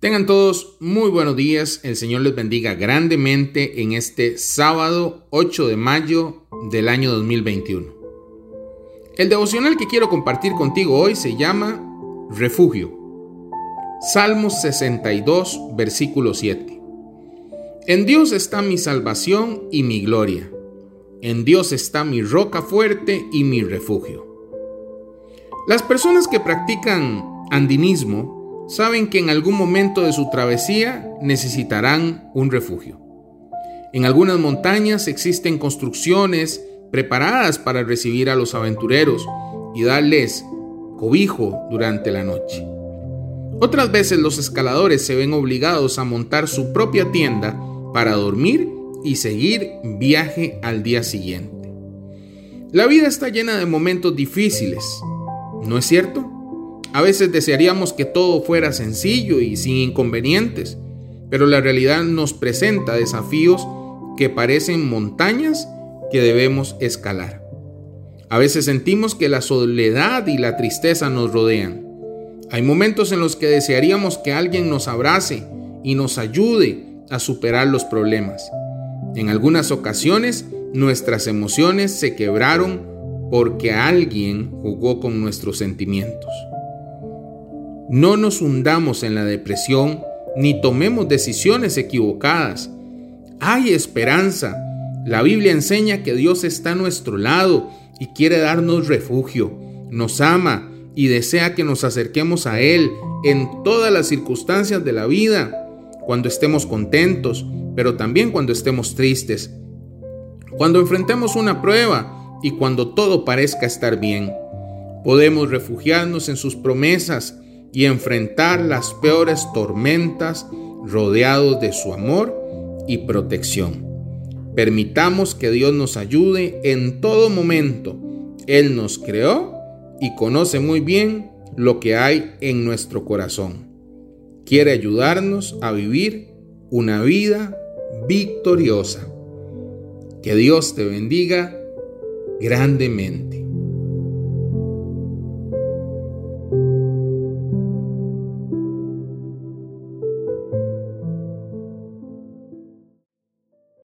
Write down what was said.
Tengan todos muy buenos días, el Señor les bendiga grandemente en este sábado 8 de mayo del año 2021. El devocional que quiero compartir contigo hoy se llama Refugio. Salmos 62, versículo 7. En Dios está mi salvación y mi gloria. En Dios está mi roca fuerte y mi refugio. Las personas que practican andinismo saben que en algún momento de su travesía necesitarán un refugio. En algunas montañas existen construcciones preparadas para recibir a los aventureros y darles cobijo durante la noche. Otras veces los escaladores se ven obligados a montar su propia tienda para dormir y seguir viaje al día siguiente. La vida está llena de momentos difíciles, ¿no es cierto? A veces desearíamos que todo fuera sencillo y sin inconvenientes, pero la realidad nos presenta desafíos que parecen montañas que debemos escalar. A veces sentimos que la soledad y la tristeza nos rodean. Hay momentos en los que desearíamos que alguien nos abrace y nos ayude a superar los problemas. En algunas ocasiones nuestras emociones se quebraron porque alguien jugó con nuestros sentimientos. No nos hundamos en la depresión ni tomemos decisiones equivocadas. Hay esperanza. La Biblia enseña que Dios está a nuestro lado y quiere darnos refugio. Nos ama y desea que nos acerquemos a Él en todas las circunstancias de la vida, cuando estemos contentos, pero también cuando estemos tristes, cuando enfrentemos una prueba y cuando todo parezca estar bien. Podemos refugiarnos en sus promesas y enfrentar las peores tormentas rodeados de su amor y protección. Permitamos que Dios nos ayude en todo momento. Él nos creó y conoce muy bien lo que hay en nuestro corazón. Quiere ayudarnos a vivir una vida victoriosa. Que Dios te bendiga grandemente.